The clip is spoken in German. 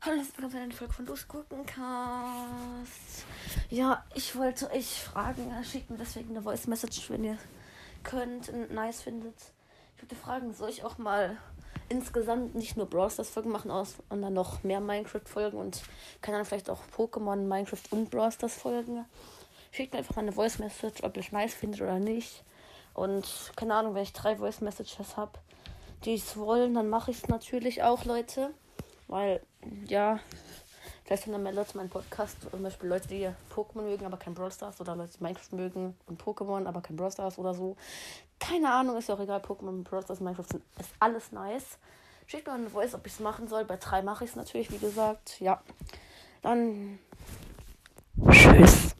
Hallo, willkommen zu einer Folge von Durchguckencast. Ja, ich wollte euch fragen, schickt mir deswegen eine Voice Message, wenn ihr könnt und nice findet. Ich würde fragen, soll ich auch mal insgesamt nicht nur Brawl Stars Folgen machen, sondern noch mehr Minecraft Folgen und kann dann vielleicht auch Pokémon, Minecraft und Brawl Stars Folgen. Schickt mir einfach mal eine Voice Message, ob ihr es nice findet oder nicht. Und keine Ahnung, wenn ich drei Voice Messages habe, die es wollen, dann mache ich es natürlich auch, Leute. Weil, ja, vielleicht sind dann mehr Leute meinen Podcast, zum Beispiel Leute, die Pokémon mögen, aber kein Brawl Stars oder Leute, die Minecraft mögen und Pokémon, aber kein Brawl Stars oder so. Keine Ahnung, ist ja auch egal, Pokémon, Brawl Stars, Minecraft sind, ist alles nice. Schickt mir eine Voice, ob ich es machen soll. Bei drei mache ich es natürlich, wie gesagt. Ja. Dann. Tschüss.